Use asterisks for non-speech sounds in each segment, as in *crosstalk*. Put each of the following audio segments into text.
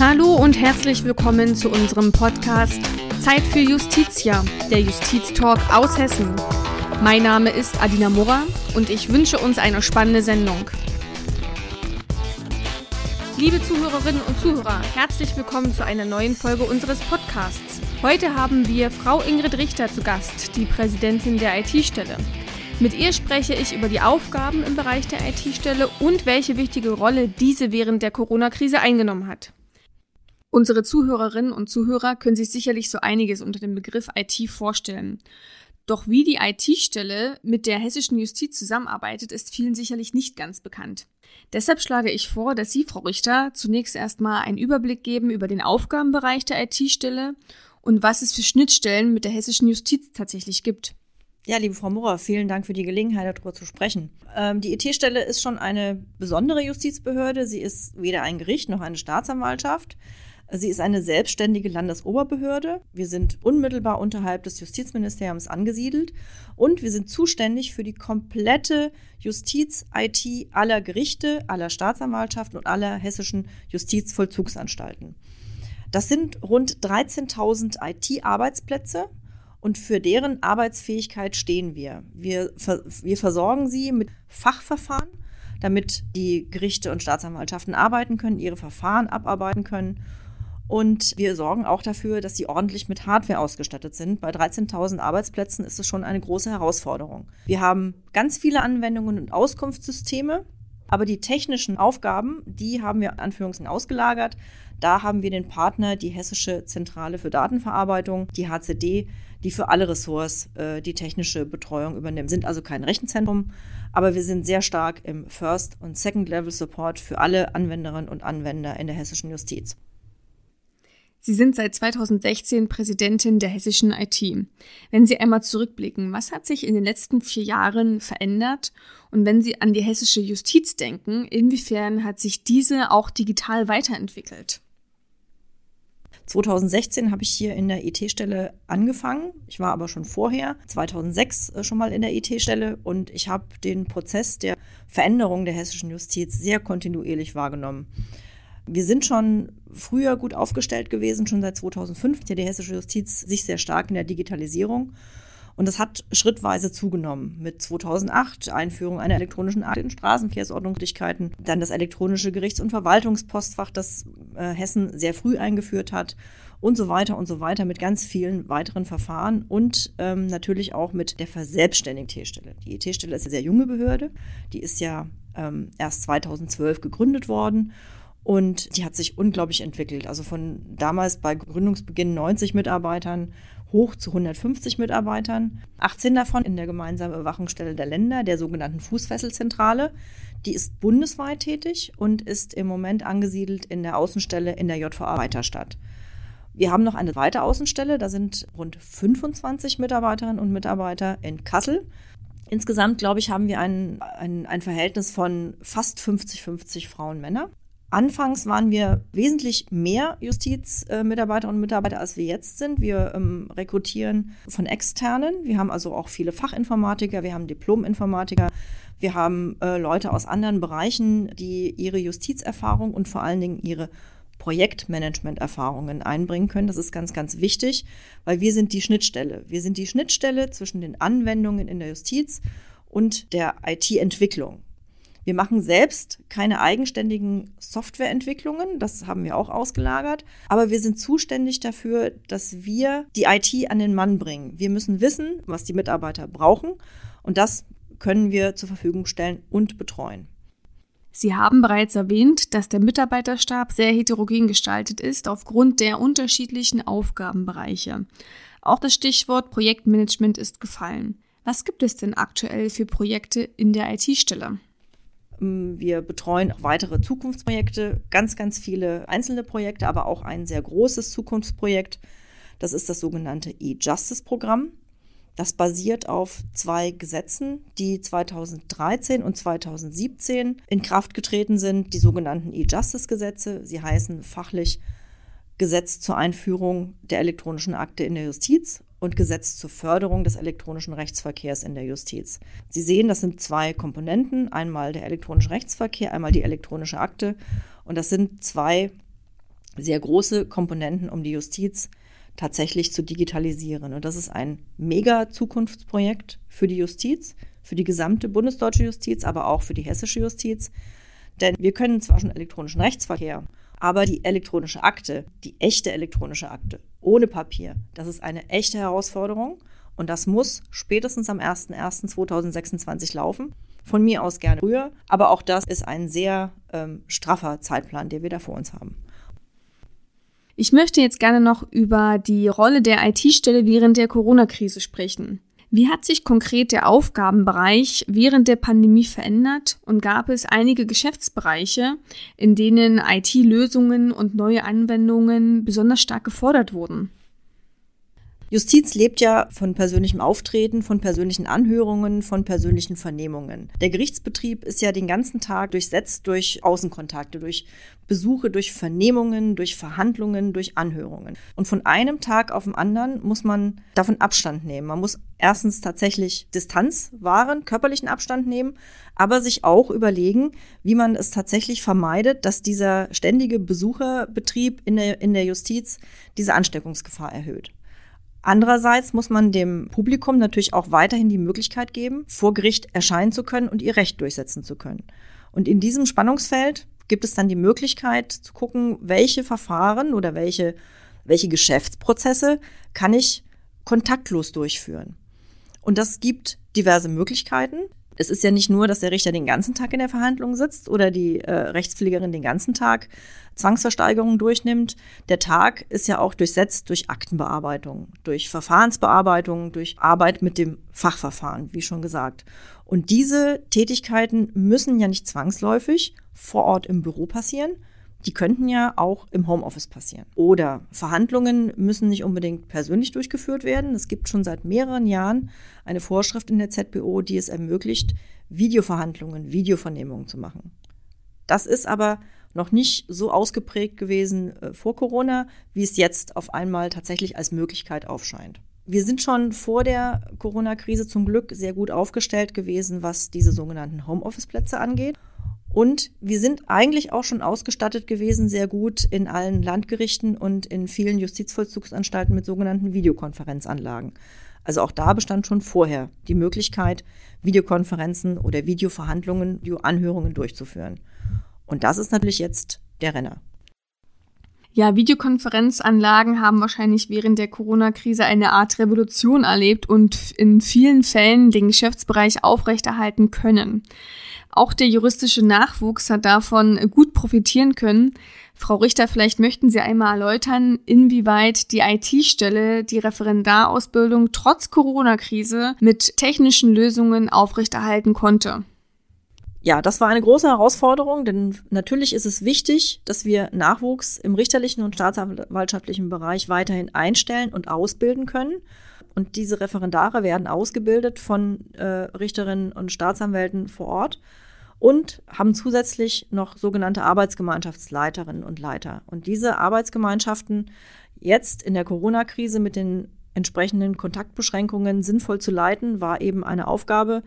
Hallo und herzlich willkommen zu unserem Podcast Zeit für Justitia, der Justiztalk aus Hessen. Mein Name ist Adina Murra und ich wünsche uns eine spannende Sendung. Liebe Zuhörerinnen und Zuhörer, herzlich willkommen zu einer neuen Folge unseres Podcasts. Heute haben wir Frau Ingrid Richter zu Gast, die Präsidentin der IT-Stelle. Mit ihr spreche ich über die Aufgaben im Bereich der IT-Stelle und welche wichtige Rolle diese während der Corona-Krise eingenommen hat. Unsere Zuhörerinnen und Zuhörer können sich sicherlich so einiges unter dem Begriff IT vorstellen. Doch wie die IT-Stelle mit der hessischen Justiz zusammenarbeitet, ist vielen sicherlich nicht ganz bekannt. Deshalb schlage ich vor, dass Sie, Frau Richter, zunächst erstmal einen Überblick geben über den Aufgabenbereich der IT-Stelle und was es für Schnittstellen mit der hessischen Justiz tatsächlich gibt. Ja, liebe Frau Murrer, vielen Dank für die Gelegenheit, darüber zu sprechen. Ähm, die IT-Stelle ist schon eine besondere Justizbehörde. Sie ist weder ein Gericht noch eine Staatsanwaltschaft. Sie ist eine selbstständige Landesoberbehörde. Wir sind unmittelbar unterhalb des Justizministeriums angesiedelt und wir sind zuständig für die komplette Justiz-IT aller Gerichte, aller Staatsanwaltschaften und aller hessischen Justizvollzugsanstalten. Das sind rund 13.000 IT-Arbeitsplätze und für deren Arbeitsfähigkeit stehen wir. Wir, wir versorgen sie mit Fachverfahren, damit die Gerichte und Staatsanwaltschaften arbeiten können, ihre Verfahren abarbeiten können und wir sorgen auch dafür, dass sie ordentlich mit Hardware ausgestattet sind. Bei 13.000 Arbeitsplätzen ist es schon eine große Herausforderung. Wir haben ganz viele Anwendungen und Auskunftssysteme, aber die technischen Aufgaben, die haben wir Anführungszeichen ausgelagert. Da haben wir den Partner, die Hessische Zentrale für Datenverarbeitung, die HCD, die für alle Ressorts äh, die technische Betreuung übernimmt. Sind also kein Rechenzentrum, aber wir sind sehr stark im First- und Second-Level-Support für alle Anwenderinnen und Anwender in der hessischen Justiz. Sie sind seit 2016 Präsidentin der hessischen IT. Wenn Sie einmal zurückblicken, was hat sich in den letzten vier Jahren verändert? Und wenn Sie an die hessische Justiz denken, inwiefern hat sich diese auch digital weiterentwickelt? 2016 habe ich hier in der IT-Stelle angefangen. Ich war aber schon vorher, 2006 äh, schon mal in der IT-Stelle und ich habe den Prozess der Veränderung der hessischen Justiz sehr kontinuierlich wahrgenommen. Wir sind schon früher gut aufgestellt gewesen, schon seit 2005 ja die hessische Justiz sich sehr stark in der Digitalisierung. Und das hat schrittweise zugenommen. Mit 2008 Einführung einer elektronischen Akte in Straßenverkehrsordnungslichkeiten, dann das elektronische Gerichts- und Verwaltungspostfach, das äh, Hessen sehr früh eingeführt hat und so weiter und so weiter mit ganz vielen weiteren Verfahren und ähm, natürlich auch mit der verselbstständigten IT-Stelle. Die IT-Stelle ist eine sehr junge Behörde, die ist ja ähm, erst 2012 gegründet worden und die hat sich unglaublich entwickelt. Also von damals bei Gründungsbeginn 90 Mitarbeitern hoch zu 150 Mitarbeitern. 18 davon in der gemeinsamen Überwachungsstelle der Länder, der sogenannten Fußfesselzentrale. Die ist bundesweit tätig und ist im Moment angesiedelt in der Außenstelle in der JVA Weiterstadt. Wir haben noch eine zweite Außenstelle, da sind rund 25 Mitarbeiterinnen und Mitarbeiter in Kassel. Insgesamt, glaube ich, haben wir ein, ein, ein Verhältnis von fast 50-50 Frauen, Männer. Anfangs waren wir wesentlich mehr Justizmitarbeiterinnen und Mitarbeiter, als wir jetzt sind. Wir ähm, rekrutieren von externen. Wir haben also auch viele Fachinformatiker, wir haben Diplominformatiker, wir haben äh, Leute aus anderen Bereichen, die ihre Justizerfahrung und vor allen Dingen ihre Projektmanagement-Erfahrungen einbringen können. Das ist ganz, ganz wichtig, weil wir sind die Schnittstelle. Wir sind die Schnittstelle zwischen den Anwendungen in der Justiz und der IT-Entwicklung. Wir machen selbst keine eigenständigen Softwareentwicklungen, das haben wir auch ausgelagert, aber wir sind zuständig dafür, dass wir die IT an den Mann bringen. Wir müssen wissen, was die Mitarbeiter brauchen und das können wir zur Verfügung stellen und betreuen. Sie haben bereits erwähnt, dass der Mitarbeiterstab sehr heterogen gestaltet ist aufgrund der unterschiedlichen Aufgabenbereiche. Auch das Stichwort Projektmanagement ist gefallen. Was gibt es denn aktuell für Projekte in der IT-Stelle? Wir betreuen auch weitere Zukunftsprojekte, ganz, ganz viele einzelne Projekte, aber auch ein sehr großes Zukunftsprojekt. Das ist das sogenannte E-Justice-Programm. Das basiert auf zwei Gesetzen, die 2013 und 2017 in Kraft getreten sind, die sogenannten E-Justice-Gesetze. Sie heißen fachlich Gesetz zur Einführung der elektronischen Akte in der Justiz und Gesetz zur Förderung des elektronischen Rechtsverkehrs in der Justiz. Sie sehen, das sind zwei Komponenten, einmal der elektronische Rechtsverkehr, einmal die elektronische Akte und das sind zwei sehr große Komponenten, um die Justiz tatsächlich zu digitalisieren. Und das ist ein mega Zukunftsprojekt für die Justiz, für die gesamte bundesdeutsche Justiz, aber auch für die hessische Justiz. Denn wir können zwar schon elektronischen Rechtsverkehr, aber die elektronische Akte, die echte elektronische Akte, ohne Papier, das ist eine echte Herausforderung. Und das muss spätestens am 01.01.2026 laufen. Von mir aus gerne früher, aber auch das ist ein sehr ähm, straffer Zeitplan, den wir da vor uns haben. Ich möchte jetzt gerne noch über die Rolle der IT-Stelle während der Corona-Krise sprechen. Wie hat sich konkret der Aufgabenbereich während der Pandemie verändert und gab es einige Geschäftsbereiche, in denen IT-Lösungen und neue Anwendungen besonders stark gefordert wurden? Justiz lebt ja von persönlichem Auftreten, von persönlichen Anhörungen, von persönlichen Vernehmungen. Der Gerichtsbetrieb ist ja den ganzen Tag durchsetzt durch Außenkontakte, durch Besuche, durch Vernehmungen, durch Verhandlungen, durch Anhörungen. Und von einem Tag auf den anderen muss man davon Abstand nehmen. Man muss erstens tatsächlich Distanz wahren, körperlichen Abstand nehmen, aber sich auch überlegen, wie man es tatsächlich vermeidet, dass dieser ständige Besucherbetrieb in der, in der Justiz diese Ansteckungsgefahr erhöht. Andererseits muss man dem Publikum natürlich auch weiterhin die Möglichkeit geben, vor Gericht erscheinen zu können und ihr Recht durchsetzen zu können. Und in diesem Spannungsfeld gibt es dann die Möglichkeit zu gucken, welche Verfahren oder welche, welche Geschäftsprozesse kann ich kontaktlos durchführen. Und das gibt diverse Möglichkeiten. Es ist ja nicht nur, dass der Richter den ganzen Tag in der Verhandlung sitzt oder die äh, Rechtspflegerin den ganzen Tag Zwangsversteigerungen durchnimmt. Der Tag ist ja auch durchsetzt durch Aktenbearbeitung, durch Verfahrensbearbeitung, durch Arbeit mit dem Fachverfahren, wie schon gesagt. Und diese Tätigkeiten müssen ja nicht zwangsläufig vor Ort im Büro passieren. Die könnten ja auch im Homeoffice passieren. Oder Verhandlungen müssen nicht unbedingt persönlich durchgeführt werden. Es gibt schon seit mehreren Jahren eine Vorschrift in der ZBO, die es ermöglicht, Videoverhandlungen, Videovernehmungen zu machen. Das ist aber noch nicht so ausgeprägt gewesen äh, vor Corona, wie es jetzt auf einmal tatsächlich als Möglichkeit aufscheint. Wir sind schon vor der Corona-Krise zum Glück sehr gut aufgestellt gewesen, was diese sogenannten Homeoffice-Plätze angeht. Und wir sind eigentlich auch schon ausgestattet gewesen, sehr gut in allen Landgerichten und in vielen Justizvollzugsanstalten mit sogenannten Videokonferenzanlagen. Also auch da bestand schon vorher die Möglichkeit, Videokonferenzen oder Videoverhandlungen, Videoanhörungen durchzuführen. Und das ist natürlich jetzt der Renner. Ja, Videokonferenzanlagen haben wahrscheinlich während der Corona-Krise eine Art Revolution erlebt und in vielen Fällen den Geschäftsbereich aufrechterhalten können. Auch der juristische Nachwuchs hat davon gut profitieren können. Frau Richter, vielleicht möchten Sie einmal erläutern, inwieweit die IT-Stelle die Referendarausbildung trotz Corona-Krise mit technischen Lösungen aufrechterhalten konnte ja, das war eine große Herausforderung, denn natürlich ist es wichtig, dass wir Nachwuchs im richterlichen und staatsanwaltschaftlichen Bereich weiterhin einstellen und ausbilden können. Und diese Referendare werden ausgebildet von äh, Richterinnen und Staatsanwälten vor Ort und haben zusätzlich noch sogenannte Arbeitsgemeinschaftsleiterinnen und Leiter. Und diese Arbeitsgemeinschaften jetzt in der Corona-Krise mit den entsprechenden Kontaktbeschränkungen sinnvoll zu leiten, war eben eine Aufgabe,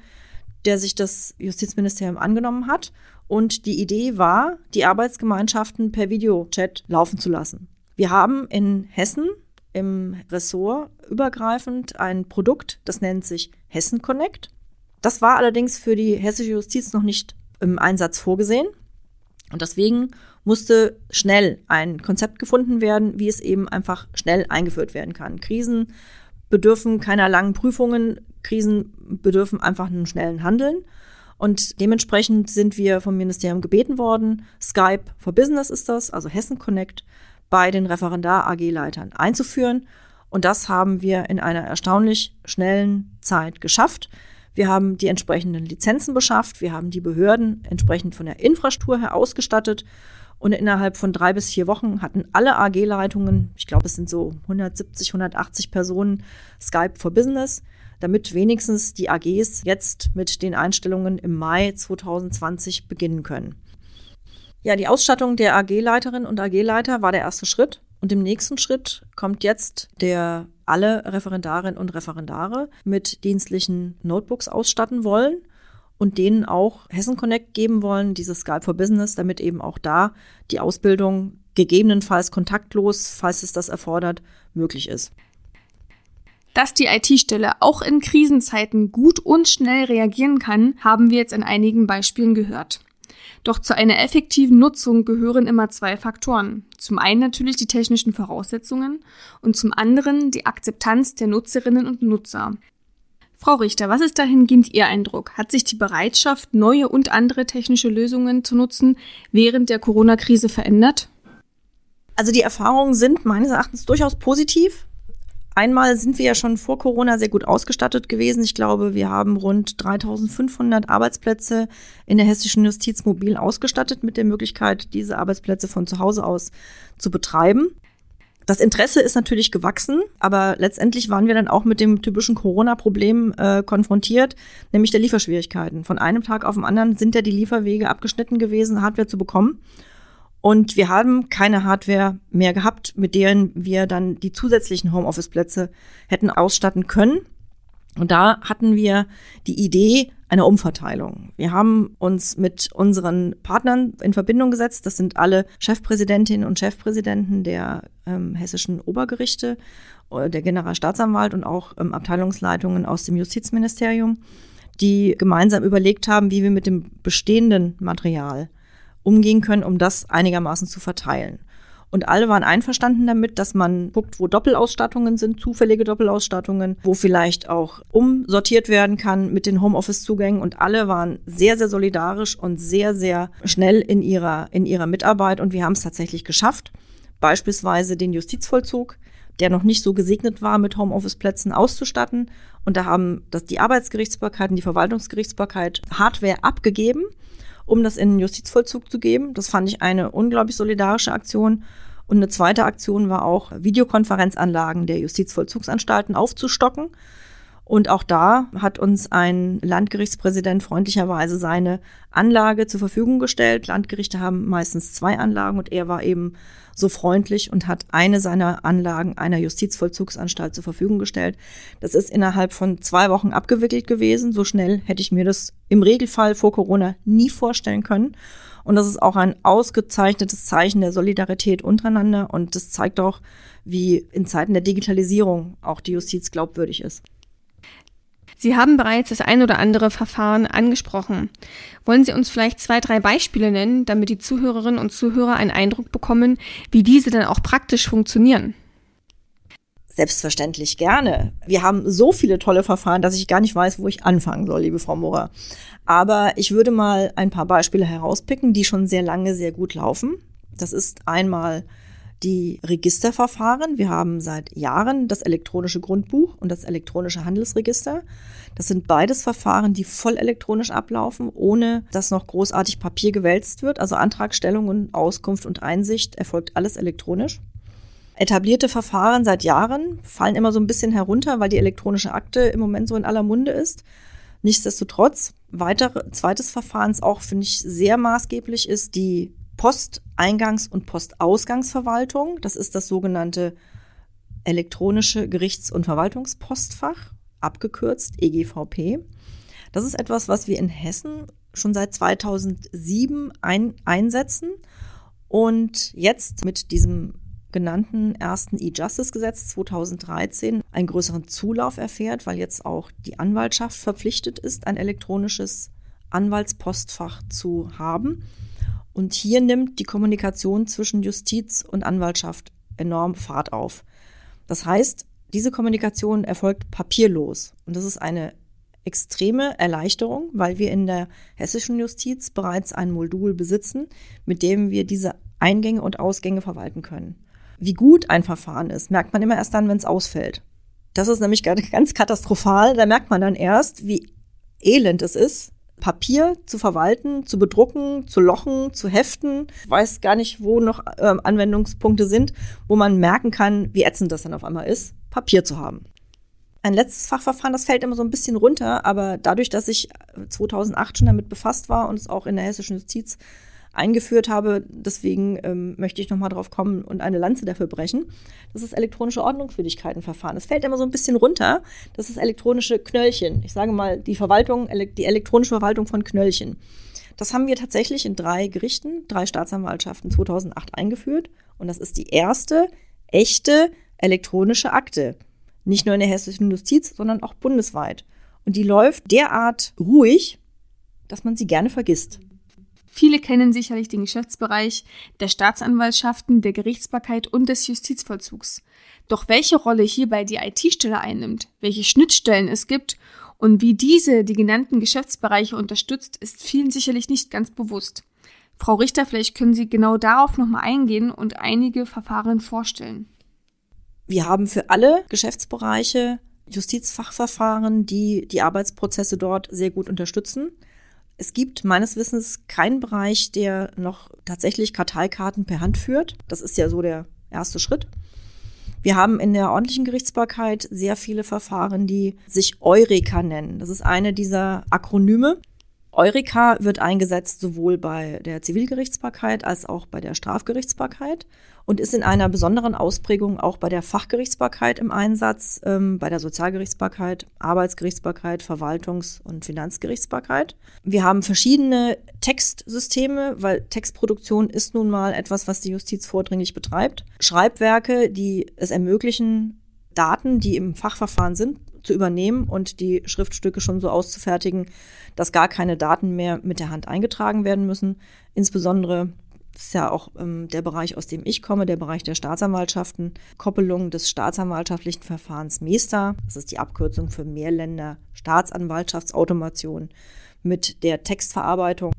der sich das Justizministerium angenommen hat. Und die Idee war, die Arbeitsgemeinschaften per Videochat laufen zu lassen. Wir haben in Hessen im Ressort übergreifend ein Produkt, das nennt sich Hessen Connect. Das war allerdings für die hessische Justiz noch nicht im Einsatz vorgesehen. Und deswegen musste schnell ein Konzept gefunden werden, wie es eben einfach schnell eingeführt werden kann. Krisen bedürfen keiner langen Prüfungen. Krisen bedürfen einfach einen schnellen Handeln. Und dementsprechend sind wir vom Ministerium gebeten worden, Skype for Business ist das, also Hessen Connect, bei den Referendar-AG-Leitern einzuführen. Und das haben wir in einer erstaunlich schnellen Zeit geschafft. Wir haben die entsprechenden Lizenzen beschafft, wir haben die Behörden entsprechend von der Infrastruktur her ausgestattet und innerhalb von drei bis vier Wochen hatten alle AG-Leitungen, ich glaube, es sind so 170, 180 Personen, Skype for Business, damit wenigstens die AGs jetzt mit den Einstellungen im Mai 2020 beginnen können. Ja, die Ausstattung der AG-Leiterin und AG-Leiter war der erste Schritt. Und im nächsten Schritt kommt jetzt der alle Referendarinnen und Referendare mit dienstlichen Notebooks ausstatten wollen und denen auch Hessen Connect geben wollen, dieses Skype for Business, damit eben auch da die Ausbildung gegebenenfalls kontaktlos, falls es das erfordert, möglich ist. Dass die IT-Stelle auch in Krisenzeiten gut und schnell reagieren kann, haben wir jetzt in einigen Beispielen gehört. Doch zu einer effektiven Nutzung gehören immer zwei Faktoren. Zum einen natürlich die technischen Voraussetzungen und zum anderen die Akzeptanz der Nutzerinnen und Nutzer. Frau Richter, was ist dahingehend Ihr Eindruck? Hat sich die Bereitschaft, neue und andere technische Lösungen zu nutzen, während der Corona-Krise verändert? Also die Erfahrungen sind meines Erachtens durchaus positiv. Einmal sind wir ja schon vor Corona sehr gut ausgestattet gewesen. Ich glaube, wir haben rund 3500 Arbeitsplätze in der hessischen Justiz mobil ausgestattet mit der Möglichkeit, diese Arbeitsplätze von zu Hause aus zu betreiben. Das Interesse ist natürlich gewachsen, aber letztendlich waren wir dann auch mit dem typischen Corona-Problem äh, konfrontiert, nämlich der Lieferschwierigkeiten. Von einem Tag auf den anderen sind ja die Lieferwege abgeschnitten gewesen, Hardware zu bekommen. Und wir haben keine Hardware mehr gehabt, mit deren wir dann die zusätzlichen Homeoffice-Plätze hätten ausstatten können. Und da hatten wir die Idee einer Umverteilung. Wir haben uns mit unseren Partnern in Verbindung gesetzt. Das sind alle Chefpräsidentinnen und Chefpräsidenten der ähm, hessischen Obergerichte, äh, der Generalstaatsanwalt und auch ähm, Abteilungsleitungen aus dem Justizministerium, die gemeinsam überlegt haben, wie wir mit dem bestehenden Material umgehen können, um das einigermaßen zu verteilen. Und alle waren einverstanden damit, dass man guckt, wo Doppelausstattungen sind, zufällige Doppelausstattungen, wo vielleicht auch umsortiert werden kann mit den Homeoffice-Zugängen. Und alle waren sehr, sehr solidarisch und sehr, sehr schnell in ihrer, in ihrer Mitarbeit. Und wir haben es tatsächlich geschafft, beispielsweise den Justizvollzug, der noch nicht so gesegnet war, mit Homeoffice-Plätzen auszustatten. Und da haben das die Arbeitsgerichtsbarkeit und die Verwaltungsgerichtsbarkeit Hardware abgegeben um das in den Justizvollzug zu geben. Das fand ich eine unglaublich solidarische Aktion. Und eine zweite Aktion war auch, Videokonferenzanlagen der Justizvollzugsanstalten aufzustocken. Und auch da hat uns ein Landgerichtspräsident freundlicherweise seine Anlage zur Verfügung gestellt. Landgerichte haben meistens zwei Anlagen und er war eben so freundlich und hat eine seiner Anlagen einer Justizvollzugsanstalt zur Verfügung gestellt. Das ist innerhalb von zwei Wochen abgewickelt gewesen. So schnell hätte ich mir das im Regelfall vor Corona nie vorstellen können. Und das ist auch ein ausgezeichnetes Zeichen der Solidarität untereinander. Und das zeigt auch, wie in Zeiten der Digitalisierung auch die Justiz glaubwürdig ist. Sie haben bereits das ein oder andere Verfahren angesprochen. Wollen Sie uns vielleicht zwei, drei Beispiele nennen, damit die Zuhörerinnen und Zuhörer einen Eindruck bekommen, wie diese dann auch praktisch funktionieren? Selbstverständlich gerne. Wir haben so viele tolle Verfahren, dass ich gar nicht weiß, wo ich anfangen soll, liebe Frau Morer. Aber ich würde mal ein paar Beispiele herauspicken, die schon sehr lange sehr gut laufen. Das ist einmal die Registerverfahren. Wir haben seit Jahren das elektronische Grundbuch und das elektronische Handelsregister. Das sind beides Verfahren, die voll elektronisch ablaufen, ohne dass noch großartig Papier gewälzt wird. Also Antragstellung und Auskunft und Einsicht erfolgt alles elektronisch. Etablierte Verfahren seit Jahren fallen immer so ein bisschen herunter, weil die elektronische Akte im Moment so in aller Munde ist. Nichtsdestotrotz, weitere, zweites Verfahren, auch finde ich sehr maßgeblich, ist die Posteingangs- und Postausgangsverwaltung. Das ist das sogenannte elektronische Gerichts- und Verwaltungspostfach, abgekürzt EGVP. Das ist etwas, was wir in Hessen schon seit 2007 ein, einsetzen und jetzt mit diesem genannten ersten E-Justice-Gesetz 2013 einen größeren Zulauf erfährt, weil jetzt auch die Anwaltschaft verpflichtet ist, ein elektronisches Anwaltspostfach zu haben. Und hier nimmt die Kommunikation zwischen Justiz und Anwaltschaft enorm Fahrt auf. Das heißt, diese Kommunikation erfolgt papierlos. Und das ist eine extreme Erleichterung, weil wir in der hessischen Justiz bereits ein Modul besitzen, mit dem wir diese Eingänge und Ausgänge verwalten können. Wie gut ein Verfahren ist, merkt man immer erst dann, wenn es ausfällt. Das ist nämlich *laughs* ganz katastrophal. Da merkt man dann erst, wie elend es ist, Papier zu verwalten, zu bedrucken, zu lochen, zu heften. Ich weiß gar nicht, wo noch äh, Anwendungspunkte sind, wo man merken kann, wie ätzend das dann auf einmal ist, Papier zu haben. Ein letztes Fachverfahren, das fällt immer so ein bisschen runter, aber dadurch, dass ich 2008 schon damit befasst war und es auch in der hessischen Justiz eingeführt habe. Deswegen ähm, möchte ich nochmal drauf kommen und eine Lanze dafür brechen. Das ist elektronische Ordnungswidrigkeitenverfahren. Das fällt immer so ein bisschen runter. Das ist elektronische Knöllchen. Ich sage mal, die Verwaltung, die elektronische Verwaltung von Knöllchen. Das haben wir tatsächlich in drei Gerichten, drei Staatsanwaltschaften 2008 eingeführt. Und das ist die erste echte elektronische Akte. Nicht nur in der hessischen Justiz, sondern auch bundesweit. Und die läuft derart ruhig, dass man sie gerne vergisst. Viele kennen sicherlich den Geschäftsbereich der Staatsanwaltschaften, der Gerichtsbarkeit und des Justizvollzugs. Doch welche Rolle hierbei die IT-Stelle einnimmt, welche Schnittstellen es gibt und wie diese die genannten Geschäftsbereiche unterstützt, ist vielen sicherlich nicht ganz bewusst. Frau Richter, vielleicht können Sie genau darauf nochmal eingehen und einige Verfahren vorstellen. Wir haben für alle Geschäftsbereiche Justizfachverfahren, die die Arbeitsprozesse dort sehr gut unterstützen. Es gibt meines Wissens keinen Bereich, der noch tatsächlich Karteikarten per Hand führt. Das ist ja so der erste Schritt. Wir haben in der ordentlichen Gerichtsbarkeit sehr viele Verfahren, die sich Eureka nennen. Das ist eine dieser Akronyme. Eureka wird eingesetzt sowohl bei der Zivilgerichtsbarkeit als auch bei der Strafgerichtsbarkeit und ist in einer besonderen Ausprägung auch bei der Fachgerichtsbarkeit im Einsatz, ähm, bei der Sozialgerichtsbarkeit, Arbeitsgerichtsbarkeit, Verwaltungs- und Finanzgerichtsbarkeit. Wir haben verschiedene Textsysteme, weil Textproduktion ist nun mal etwas, was die Justiz vordringlich betreibt. Schreibwerke, die es ermöglichen, Daten, die im Fachverfahren sind, zu übernehmen und die Schriftstücke schon so auszufertigen, dass gar keine Daten mehr mit der Hand eingetragen werden müssen. Insbesondere das ist ja auch ähm, der Bereich, aus dem ich komme, der Bereich der Staatsanwaltschaften, Koppelung des staatsanwaltschaftlichen Verfahrens MESTA, das ist die Abkürzung für Mehrländer Staatsanwaltschaftsautomation, mit der Textverarbeitung,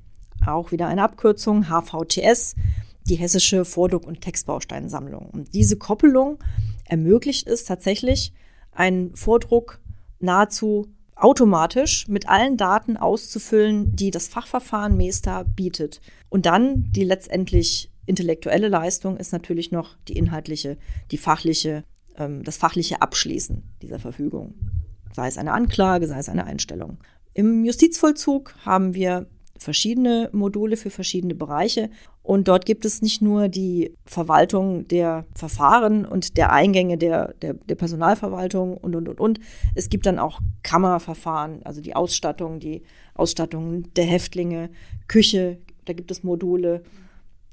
auch wieder eine Abkürzung, HVTS, die hessische Vordruck- und Textbausteinsammlung. Und diese Koppelung ermöglicht es tatsächlich, einen Vordruck nahezu automatisch mit allen Daten auszufüllen, die das Fachverfahren MESTA bietet. Und dann die letztendlich intellektuelle Leistung ist natürlich noch die inhaltliche, die fachliche, ähm, das fachliche Abschließen dieser Verfügung. Sei es eine Anklage, sei es eine Einstellung. Im Justizvollzug haben wir verschiedene Module für verschiedene Bereiche. Und dort gibt es nicht nur die Verwaltung der Verfahren und der Eingänge der, der, der Personalverwaltung und, und, und, und. Es gibt dann auch Kammerverfahren, also die Ausstattung, die Ausstattung der Häftlinge, Küche, da gibt es Module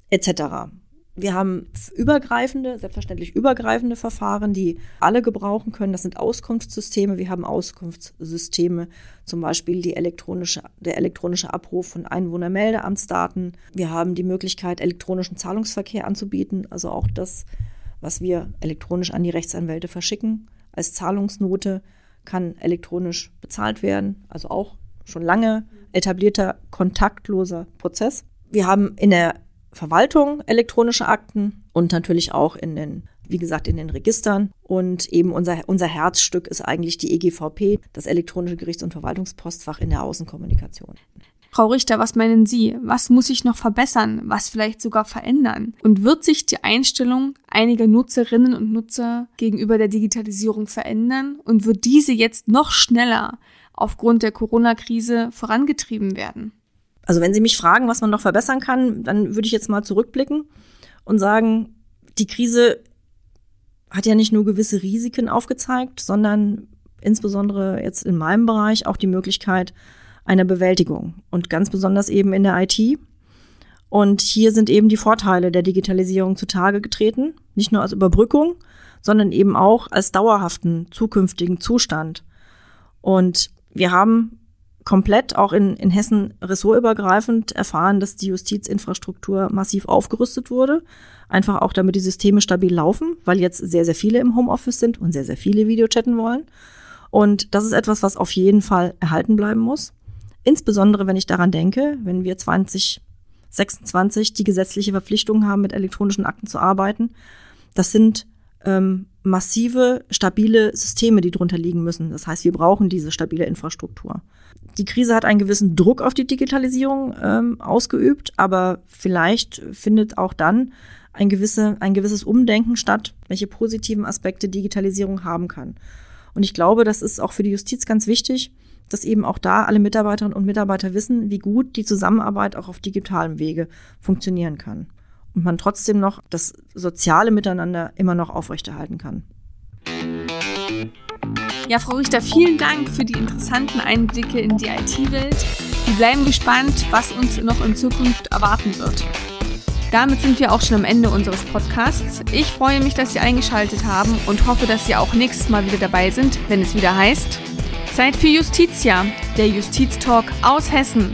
etc. Wir haben übergreifende, selbstverständlich übergreifende Verfahren, die alle gebrauchen können. Das sind Auskunftssysteme. Wir haben Auskunftssysteme, zum Beispiel die elektronische, der elektronische Abruf von Einwohnermeldeamtsdaten. Wir haben die Möglichkeit, elektronischen Zahlungsverkehr anzubieten, also auch das, was wir elektronisch an die Rechtsanwälte verschicken. Als Zahlungsnote kann elektronisch bezahlt werden, also auch schon lange etablierter kontaktloser Prozess. Wir haben in der Verwaltung elektronische Akten und natürlich auch in den, wie gesagt, in den Registern. Und eben unser, unser Herzstück ist eigentlich die EGVP, das elektronische Gerichts- und Verwaltungspostfach in der Außenkommunikation. Frau Richter, was meinen Sie? Was muss sich noch verbessern? Was vielleicht sogar verändern? Und wird sich die Einstellung einiger Nutzerinnen und Nutzer gegenüber der Digitalisierung verändern? Und wird diese jetzt noch schneller aufgrund der Corona-Krise vorangetrieben werden? Also wenn Sie mich fragen, was man noch verbessern kann, dann würde ich jetzt mal zurückblicken und sagen, die Krise hat ja nicht nur gewisse Risiken aufgezeigt, sondern insbesondere jetzt in meinem Bereich auch die Möglichkeit einer Bewältigung und ganz besonders eben in der IT. Und hier sind eben die Vorteile der Digitalisierung zutage getreten, nicht nur als Überbrückung, sondern eben auch als dauerhaften zukünftigen Zustand. Und wir haben komplett auch in, in Hessen ressortübergreifend erfahren, dass die Justizinfrastruktur massiv aufgerüstet wurde. Einfach auch, damit die Systeme stabil laufen, weil jetzt sehr, sehr viele im Homeoffice sind und sehr, sehr viele Videochatten wollen. Und das ist etwas, was auf jeden Fall erhalten bleiben muss. Insbesondere, wenn ich daran denke, wenn wir 2026 die gesetzliche Verpflichtung haben, mit elektronischen Akten zu arbeiten. Das sind ähm, massive, stabile Systeme, die drunter liegen müssen. Das heißt, wir brauchen diese stabile Infrastruktur. Die Krise hat einen gewissen Druck auf die Digitalisierung ähm, ausgeübt, aber vielleicht findet auch dann ein, gewisse, ein gewisses Umdenken statt, welche positiven Aspekte Digitalisierung haben kann. Und ich glaube, das ist auch für die Justiz ganz wichtig, dass eben auch da alle Mitarbeiterinnen und Mitarbeiter wissen, wie gut die Zusammenarbeit auch auf digitalem Wege funktionieren kann und man trotzdem noch das soziale Miteinander immer noch aufrechterhalten kann. Ja, Frau Richter, vielen Dank für die interessanten Einblicke in die IT-Welt. Wir bleiben gespannt, was uns noch in Zukunft erwarten wird. Damit sind wir auch schon am Ende unseres Podcasts. Ich freue mich, dass Sie eingeschaltet haben und hoffe, dass Sie auch nächstes Mal wieder dabei sind, wenn es wieder heißt Zeit für Justitia, der Justiztalk aus Hessen.